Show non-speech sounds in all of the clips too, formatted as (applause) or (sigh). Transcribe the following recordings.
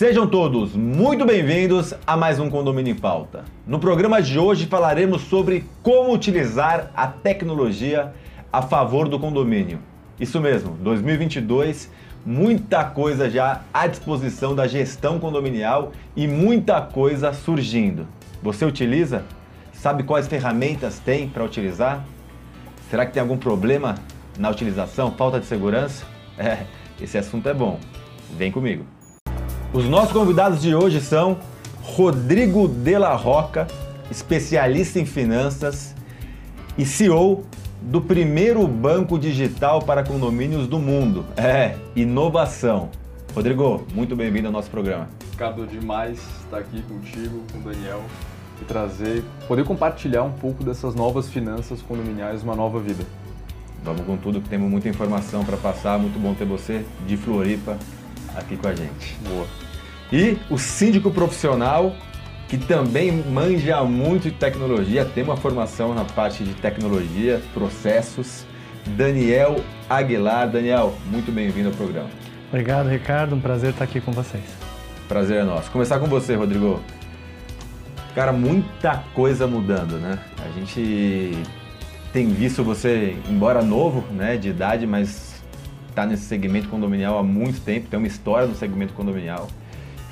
Sejam todos muito bem-vindos a mais um Condomínio em Pauta. No programa de hoje falaremos sobre como utilizar a tecnologia a favor do condomínio. Isso mesmo, 2022, muita coisa já à disposição da gestão condominial e muita coisa surgindo. Você utiliza? Sabe quais ferramentas tem para utilizar? Será que tem algum problema na utilização? Falta de segurança? (laughs) É, esse assunto é bom. Vem comigo. Os nossos convidados de hoje são Rodrigo Della Roca, especialista em finanças e CEO do primeiro banco digital para condomínios do mundo. É, inovação. Rodrigo, muito bem-vindo ao nosso programa. Ricardo, demais estar aqui contigo, com o Daniel e trazer, poder compartilhar um pouco dessas novas finanças condominiais, uma nova vida. Vamos com tudo, que temos muita informação para passar. Muito bom ter você de Floripa aqui com a gente. Boa. E o síndico profissional, que também manja muito de tecnologia, tem uma formação na parte de tecnologia, processos. Daniel Aguilar. Daniel, muito bem-vindo ao programa. Obrigado, Ricardo. Um prazer estar aqui com vocês. Prazer é nosso. Começar com você, Rodrigo. Cara, muita coisa mudando, né? A gente tem visto você, embora novo, né, de idade, mas está nesse segmento condominial há muito tempo, tem uma história no segmento condominial.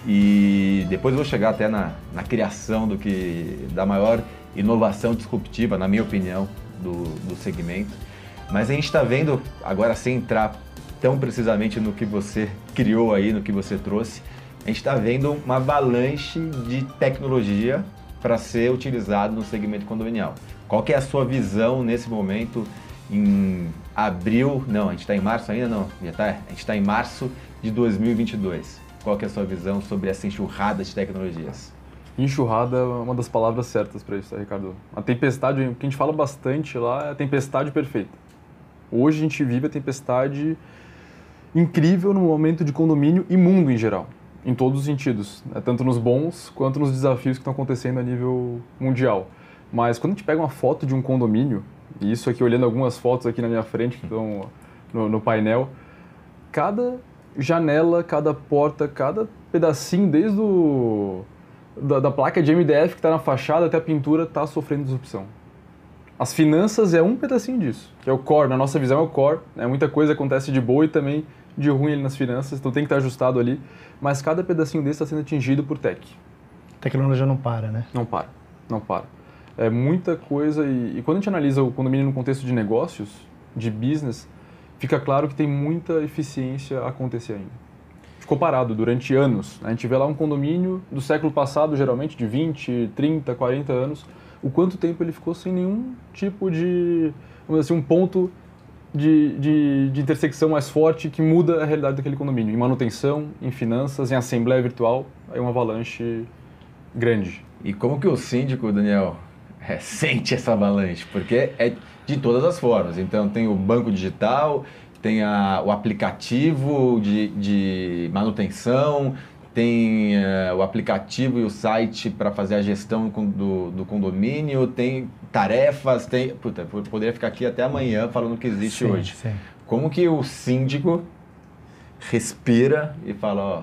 E depois vou chegar até na, na criação do que da maior inovação disruptiva, na minha opinião, do, do segmento. Mas a gente está vendo, agora sem entrar tão precisamente no que você criou aí, no que você trouxe, a gente está vendo uma avalanche de tecnologia para ser utilizado no segmento condominial. Qual que é a sua visão nesse momento em abril? Não, a gente está em março ainda não? Já tá? A gente está em março de 2022. Qual que é a sua visão sobre essa enxurrada de tecnologias? Enxurrada é uma das palavras certas para isso, tá, Ricardo. A tempestade, o que a gente fala bastante lá é a tempestade perfeita. Hoje a gente vive a tempestade incrível no momento de condomínio e mundo em geral, em todos os sentidos, né? tanto nos bons quanto nos desafios que estão acontecendo a nível mundial. Mas quando a gente pega uma foto de um condomínio, e isso aqui olhando algumas fotos aqui na minha frente que estão no, no painel, cada janela, cada porta, cada pedacinho, desde o, da, da placa de MDF que está na fachada até a pintura, está sofrendo disrupção. As finanças é um pedacinho disso, que é o core, na nossa visão é o core, né? muita coisa acontece de boa e também de ruim ali nas finanças, então tem que estar ajustado ali, mas cada pedacinho desse está sendo atingido por tech. A tecnologia não para, né? Não para, não para. É muita coisa e, e quando a gente analisa o condomínio no contexto de negócios, de business, fica claro que tem muita eficiência a acontecer ainda. Ficou parado durante anos. A gente vê lá um condomínio do século passado, geralmente de 20, 30, 40 anos, o quanto tempo ele ficou sem nenhum tipo de, vamos dizer assim, um ponto de, de, de, intersecção mais forte que muda a realidade daquele condomínio. Em manutenção, em finanças, em assembleia virtual, é uma avalanche grande. E como que o síndico, Daniel, é, sente essa avalanche? Porque é de todas as formas. Então tem o banco digital, tem a, o aplicativo de, de manutenção, tem uh, o aplicativo e o site para fazer a gestão do, do, condomínio, tem tarefas, tem. Puta, eu poderia ficar aqui até amanhã falando o que existe sim, hoje. Sim. Como que o síndico respira e fala, ó,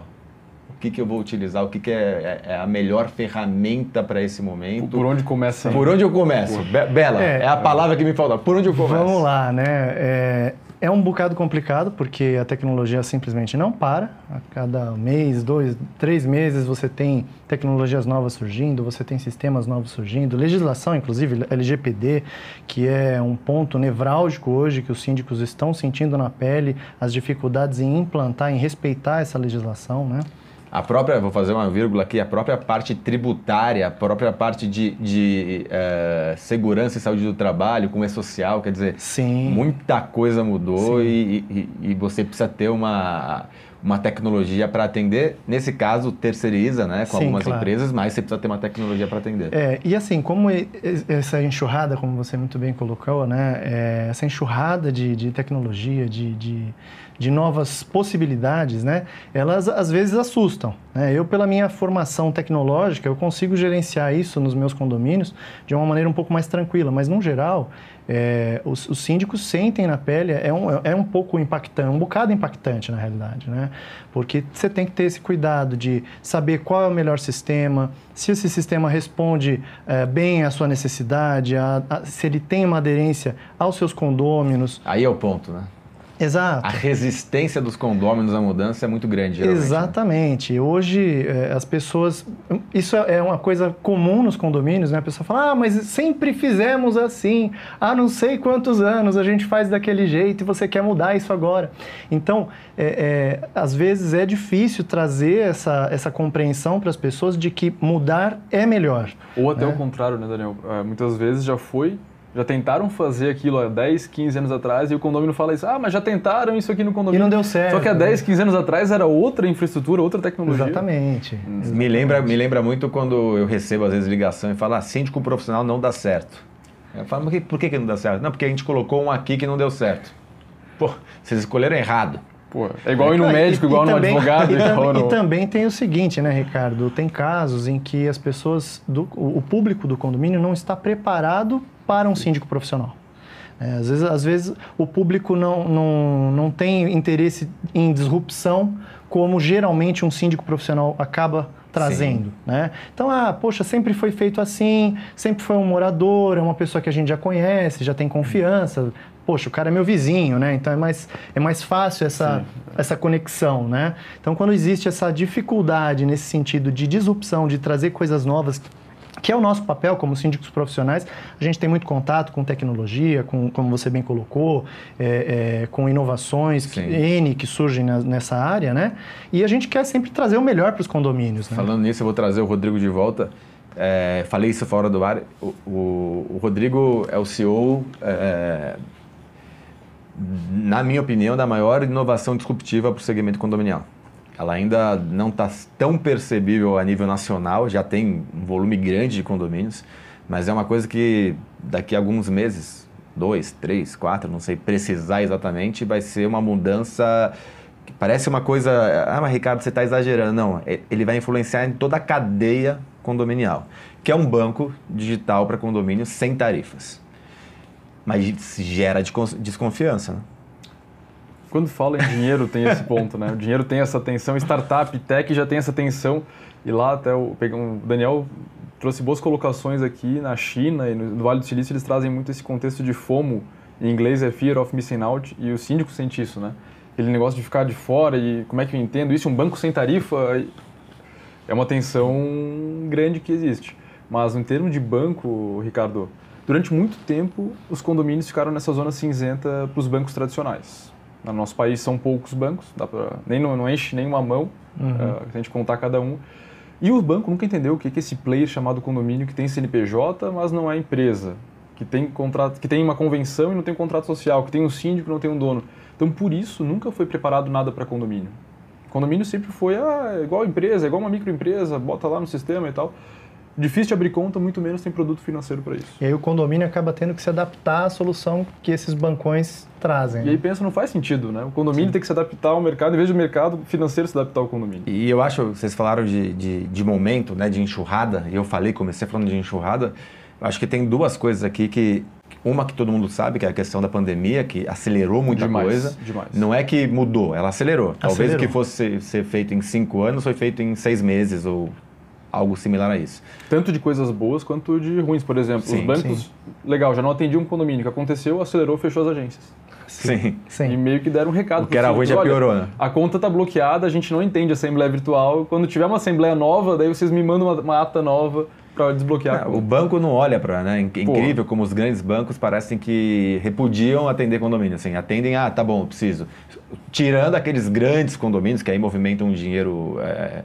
o que, que eu vou utilizar, o que, que é, é, é a melhor ferramenta para esse momento. Por onde começa? Por onde eu começo? Be Bela, é, é, a palavra que me falta. Por onde eu começo? Vamos lá, né? É, é um bocado complicado porque a tecnologia simplesmente não para. A cada mês, dois, três meses você tem tecnologias novas surgindo, você tem sistemas novos surgindo, legislação, inclusive LGPD, que é um ponto nevrálgico hoje que os síndicos estão sentindo na pele, as dificuldades em implantar, em respeitar essa legislação, né? A própria, vou fazer uma vírgula aqui, a própria parte tributária, a própria parte de, de uh, segurança e saúde do trabalho, como é social, quer dizer, Sim. muita coisa mudou e, e, e, você precisa ter uma, uma tecnologia para atender. Nesse caso, terceiriza né, com Sim, algumas claro. empresas, mas você precisa ter uma tecnologia para atender. É, e assim, como essa enxurrada, como você muito bem colocou, né, é, essa enxurrada de, de tecnologia, de, de de novas possibilidades, né, elas às vezes assustam. Né? Eu, pela minha formação tecnológica, eu consigo gerenciar isso nos meus condomínios de uma maneira um pouco mais tranquila, mas, no geral, é, os, os, síndicos sentem na pele, é um, é um pouco impactante, um bocado impactante na realidade, né? Porque você tem que ter esse cuidado de saber qual é o melhor sistema, se esse sistema responde é, bem à sua necessidade, a, a, se ele tem uma aderência aos seus condôminos. Aí é o ponto, né? Exato. A resistência dos condôminos à mudança é muito grande. Geralmente, né? Exatamente. Né? Hoje, é, as pessoas. Isso é uma coisa comum nos condomínios, né? A pessoa fala, ah, mas sempre fizemos assim. Há não sei quantos anos a gente faz daquele jeito e você quer mudar isso agora. Então, é, é, às vezes é difícil trazer essa, essa compreensão para as pessoas de que mudar é melhor. Ou até né? o contrário, né, Daniel? É, muitas vezes já foi já tentaram fazer aquilo há 10, 15 anos atrás e o condomínio fala isso, ah, mas já tentaram isso aqui no condomínio. E não deu certo. Só que há 10, 15 anos atrás era outra infraestrutura, outra tecnologia. Exatamente. Exatamente. Me, lembra, me lembra muito quando eu recebo às vezes ligação e falo, ah, síndico profissional não dá certo. Eu falo, mas por que, que não dá certo? Não, porque a gente colocou um aqui que não deu certo. Pô, vocês escolheram errado. Pô, é igual ir no médico, igual e, no também, advogado. E, igual no... e também tem o seguinte, né, Ricardo? Tem casos em que as pessoas, do, o público do condomínio não está preparado para um síndico profissional. É, às, vezes, às vezes o público não, não, não tem interesse em disrupção, como geralmente um síndico profissional acaba trazendo, Sim. né? Então, ah, poxa, sempre foi feito assim, sempre foi um morador, é uma pessoa que a gente já conhece, já tem confiança. Poxa, o cara é meu vizinho, né? Então é mais, é mais fácil essa, essa conexão, né? Então, quando existe essa dificuldade nesse sentido de disrupção, de trazer coisas novas que é o nosso papel como síndicos profissionais. A gente tem muito contato com tecnologia, com, como você bem colocou, é, é, com inovações que, N que surgem na, nessa área, né? E a gente quer sempre trazer o melhor para os condomínios. Né? Falando nisso, eu vou trazer o Rodrigo de volta. É, falei isso fora do ar. O, o, o Rodrigo é o CEO, é, na minha opinião, da maior inovação disruptiva para o segmento condominial. Ela ainda não está tão percebível a nível nacional, já tem um volume grande de condomínios, mas é uma coisa que daqui a alguns meses, dois, três, quatro, não sei precisar exatamente, vai ser uma mudança que parece uma coisa. Ah, mas Ricardo, você está exagerando. Não, é, ele vai influenciar em toda a cadeia condominial, que é um banco digital para condomínios sem tarifas. Mas gera desconfiança. Né? Quando fala em dinheiro, tem esse (laughs) ponto, né? O dinheiro tem essa tensão, startup, tech já tem essa tensão. E lá até o, o Daniel trouxe boas colocações aqui na China e no Vale do Silício, eles trazem muito esse contexto de FOMO, em inglês é Fear of Missing Out, e o síndico sente isso, né? Aquele negócio de ficar de fora e como é que eu entendo isso? Um banco sem tarifa é uma tensão grande que existe. Mas em termos de banco, Ricardo, durante muito tempo os condomínios ficaram nessa zona cinzenta para os bancos tradicionais. No nosso país são poucos bancos, dá pra, nem não, não enche nenhuma mão, uhum. uh, se a gente contar cada um. E o banco nunca entendeu o que é esse player chamado condomínio que tem CNPJ, mas não é empresa, que tem contrato, que tem uma convenção e não tem um contrato social, que tem um síndico e não tem um dono. Então, por isso, nunca foi preparado nada para condomínio. Condomínio sempre foi ah, é igual empresa, é igual uma microempresa, bota lá no sistema e tal difícil de abrir conta, muito menos tem produto financeiro para isso. E aí o condomínio acaba tendo que se adaptar à solução que esses bancões trazem. E né? aí pensa, não faz sentido, né? O condomínio Sim. tem que se adaptar ao mercado, em vez do mercado financeiro se adaptar ao condomínio. E eu acho, vocês falaram de, de, de momento, né, de enxurrada, e eu falei, comecei falando de enxurrada, acho que tem duas coisas aqui que uma que todo mundo sabe, que é a questão da pandemia, que acelerou muita demais, coisa. Demais. Não é que mudou, ela acelerou. Talvez acelerou. o que fosse ser, ser feito em cinco anos foi feito em seis meses ou algo similar a isso. Tanto de coisas boas quanto de ruins, por exemplo. Sim, os bancos, sim. legal, já não atendiam um condomínio. O que aconteceu, acelerou, fechou as agências. Sim. sim. E meio que deram um recado. O que era ruim já piorou, né? A conta está bloqueada, a gente não entende a assembleia virtual. Quando tiver uma assembleia nova, daí vocês me mandam uma, uma ata nova para desbloquear. o banco não olha para, né? Incrível Pô. como os grandes bancos parecem que repudiam atender condomínio, assim, atendem, ah, tá bom, preciso. Tirando aqueles grandes condomínios que aí movimentam um dinheiro é,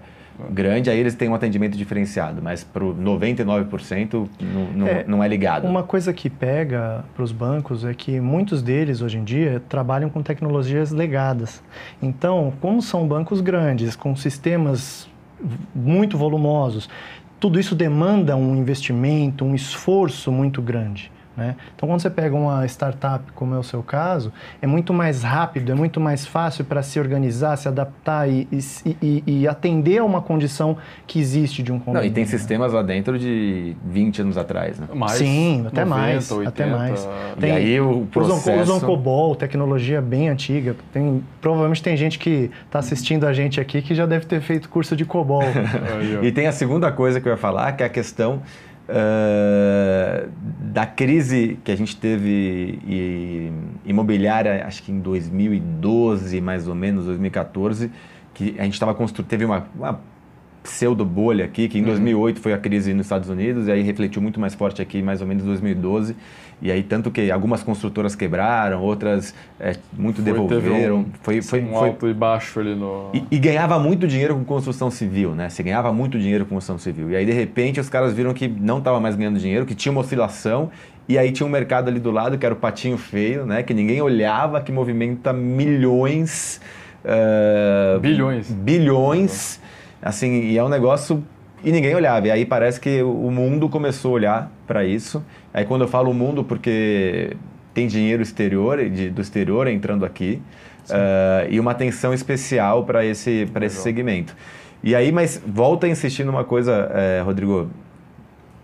grande, aí eles têm um atendimento diferenciado, mas para o 99% não, não, é, não é ligado. Uma coisa que pega para os bancos é que muitos deles, hoje em dia, trabalham com tecnologias legadas. Então, como são bancos grandes, com sistemas muito volumosos, tudo isso demanda um investimento, um esforço muito grande. Né? Então, quando você pega uma startup, como é o seu caso, é muito mais rápido, é muito mais fácil para se organizar, se adaptar e, e, e, e, atender a uma condição que existe de um condomínio. Não, e tem sistemas lá dentro de 20 anos atrás, né? Mais, Sim, até 90, mais, 80. até mais. Tem, e aí o processo... Usam, usam COBOL, tecnologia bem antiga. Tem, provavelmente tem gente que está assistindo a gente aqui que já deve ter feito curso de COBOL. (laughs) e tem a segunda coisa que eu ia falar, que é a questão uh, da crise que a gente teve imobiliária, acho que em 2012, mais ou menos, 2014, que a gente estava construindo, teve uma, uma pseudo bolha aqui, que em 2008 uhum. foi a crise nos Estados Unidos, e aí refletiu muito mais forte aqui, mais ou menos em 2012. E aí, tanto que algumas construtoras quebraram, outras é, muito foi, devolveram. Um, foi, foi, um foi, alto e baixo ali no. E, e, ganhava muito dinheiro com construção civil, né? Você ganhava muito dinheiro com construção civil. E aí, de repente, os caras viram que não estava mais ganhando dinheiro, que tinha uma oscilação. E aí tinha um mercado ali do lado, que era o patinho feio, né? Que ninguém olhava, que movimenta milhões. Uh, bilhões. Bilhões. Assim, e é um negócio e ninguém olhava. E aí parece que o mundo começou a olhar para isso. Aí quando eu falo o mundo, porque tem dinheiro exterior, de, do exterior entrando aqui, uh, e uma atenção especial para esse, esse segmento. E aí, mas volta a insistir numa coisa, eh, Rodrigo,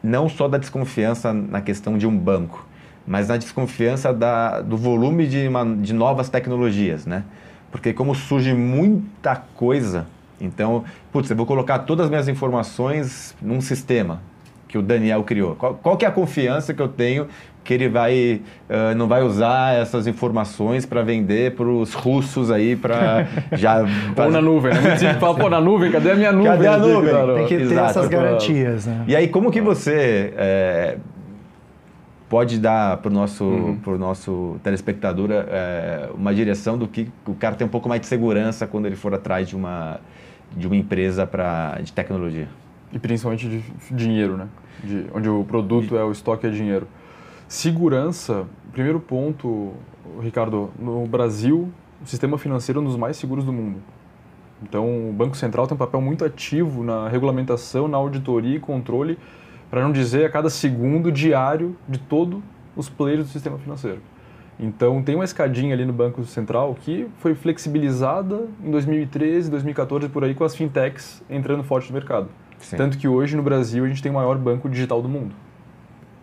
não só da desconfiança na questão de um banco, mas na desconfiança da, do volume de, uma, de novas tecnologias, né? Porque como surge muita coisa então, putz, eu vou colocar todas as minhas informações num sistema que o Daniel criou. Qual, qual que é a confiança que eu tenho que ele vai uh, não vai usar essas informações para vender para os russos aí para (laughs) já pôr na nuvem né? Muito simples pôr na nuvem cadê a minha nuvem cadê a nuvem tem que ter Exato. essas garantias né? e aí como que você é, pode dar para o nosso, uhum. Pro nosso telespectador é, uma direção do que o cara tem um pouco mais de segurança quando ele for atrás de uma de uma empresa pra, de tecnologia. E principalmente de dinheiro, né? De, onde o produto é o estoque é dinheiro. Segurança, primeiro ponto, Ricardo, no Brasil, o sistema financeiro é um dos mais seguros do mundo. Então, o Banco Central tem um papel muito ativo na regulamentação, na auditoria e controle, para não dizer a cada segundo diário de todos os players do sistema financeiro. Então tem uma escadinha ali no Banco Central que foi flexibilizada em 2013, 2014 por aí com as fintechs entrando forte no mercado. Sim. Tanto que hoje no Brasil a gente tem o maior banco digital do mundo.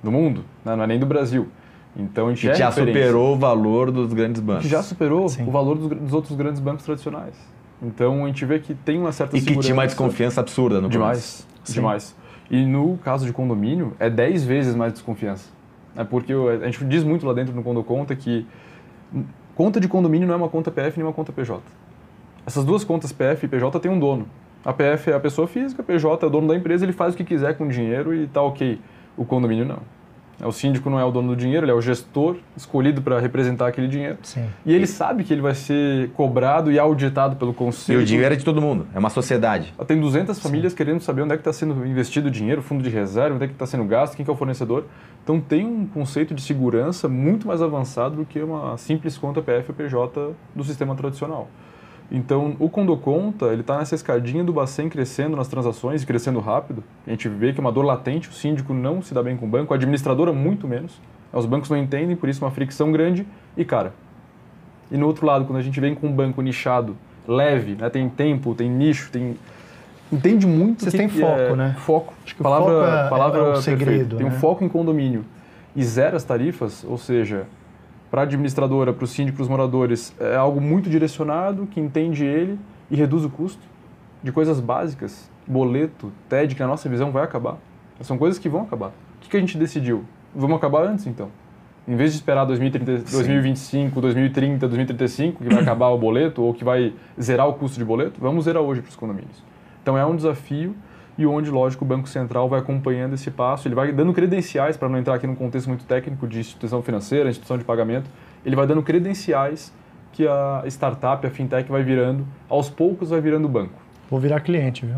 Do mundo, né? não é nem do Brasil. Então a gente que é já superou o valor dos grandes bancos. Que já superou Sim. o valor dos, dos, outros grandes bancos tradicionais. Então a gente vê que tem uma certa e segurança. E que tinha uma desconfiança absurda no Demais, demais. E no caso de condomínio é 10 vezes mais desconfiança. É porque a gente diz muito lá dentro no Condo Conta que conta de condomínio não é uma conta PF nem uma conta PJ. Essas duas contas PF e PJ têm um dono. A PF é a pessoa física, a PJ é o dono da empresa, ele faz o que quiser com o dinheiro e tá ok. O condomínio não. É, o síndico não é o dono do dinheiro, ele é o gestor escolhido para representar aquele dinheiro. Sim. E ele sabe que ele vai ser cobrado e auditado pelo conselho. E o dinheiro é de todo mundo, é uma sociedade. Tem 200 famílias Sim. querendo saber onde é que está sendo investido o dinheiro, fundo de reserva, onde é que está sendo gasto, quem que é o fornecedor. Então tem um conceito de segurança muito mais avançado do que uma simples conta PF ou PJ do sistema tradicional. Então, o Condoconta, ele está nessa escadinha do Bacen crescendo nas transações e crescendo rápido. A gente vê que é uma dor latente, o síndico não se dá bem com o banco, a administradora muito menos. Os bancos não entendem, por isso uma fricção grande e cara. E no outro lado, quando a gente vem com um banco nichado, leve, né, tem tempo, tem nicho, tem entende muito. Vocês têm foco, é, né? Foco. Acho que palavra, foco é, palavra é o segredo. Tem né? um foco em condomínio e zero as tarifas, ou seja, para a administradora, para o síndico, para os moradores, é algo muito direcionado, que entende ele e reduz o custo de coisas básicas, boleto, TED, que na nossa visão vai acabar. São coisas que vão acabar. O que a gente decidiu? Vamos acabar antes, então. Em vez de esperar 2030, 2025, 2030, 2035, que vai (coughs) acabar o boleto ou que vai zerar o custo de boleto, vamos zerar hoje para os condomínios. Então é um desafio e onde, lógico, o Banco Central vai acompanhando esse passo, ele vai dando credenciais, para não entrar aqui num contexto muito técnico de instituição financeira, instituição de pagamento, ele vai dando credenciais que a startup, a fintech vai virando, aos poucos vai virando banco. Vou virar cliente, viu?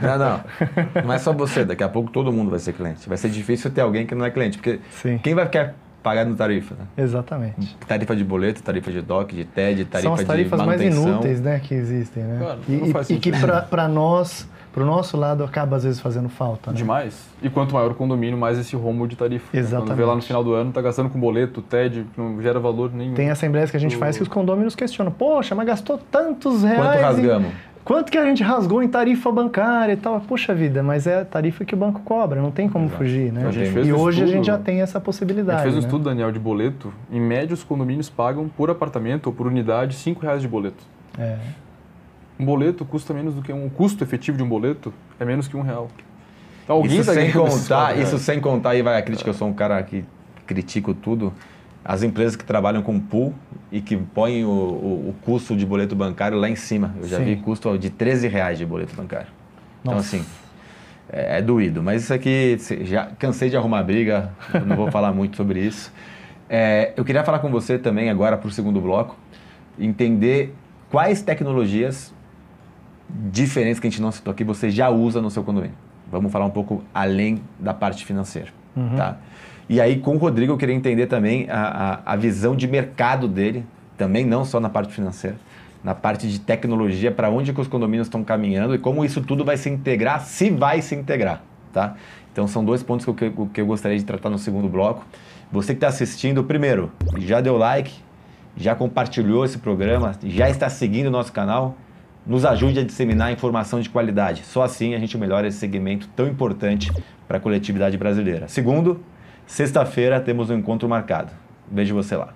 Não, não. (laughs) Não é só você, daqui a pouco todo mundo vai ser cliente. Vai ser difícil ter alguém que não é cliente, porque Sim. quem vai ficar pagar no tarifa. Né? Exatamente. Tarifa de boleto, tarifa de DOC, de TED, tarifa São as tarifas de mais inúteis né, que existem, né? Cara, e, e- que para nós, pro nosso lado, acaba às vezes fazendo falta. Né? Demais. E quanto maior o condomínio, mais esse rombo de tarifa. né? Quando Exatamente. vê lá no final do ano, tá gastando com boleto, TED, não gera valor nenhum. Tem assembleias que a gente O- faz que os condôminos questionam. Poxa, mas gastou tantos reais. Quanto em- rasgamos? Quanto que a gente rasgou em tarifa bancária e tal? Poxa vida, mas é a tarifa que o banco cobra, não tem como fugir, né? A gente E fez e um hoje a estudo- gente já tem essa A possibilidade. gente fez um né? estudo, Daniel, de boleto. Em média, os condomínios pagam por apartamento ou por unidade 5 reais de boleto. É. Um boleto custa menos do que um o custo efetivo de um boleto é menos que um real. Então, alguém Isso tá sem contar, isso sem contar, aí vai a crítica, eu sou um cara que critico tudo. As empresas que trabalham com pool e que põem o, o- o custo de boleto bancário lá em cima. Eu já Sim. vi custo de 13 reais de boleto bancário. Então, Nossa. assim, é, é doído. Mas isso aqui, já cansei de arrumar briga, não vou falar (laughs) muito sobre isso. É, eu queria falar com você também, agora para o segundo bloco, entender quais tecnologias diferentes que a gente não citou aqui você já usa no seu condomínio. Vamos falar um pouco além da parte financeira. Tá? E aí, com o Rodrigo, eu queria entender também a, a, a visão de mercado dele, também não só na parte financeira, na parte de tecnologia, para onde que os condomínios estão caminhando e como isso tudo vai se integrar, se vai se integrar. Tá? Então, são dois pontos que eu, que- eu gostaria de tratar no segundo bloco. Você que está assistindo, primeiro, já deu like, já compartilhou esse programa, já está seguindo o nosso canal, nos ajude a disseminar informação de qualidade. Só assim a gente melhora esse segmento tão importante para a coletividade brasileira. Segundo, sexta-feira temos um encontro marcado. Vejo você lá.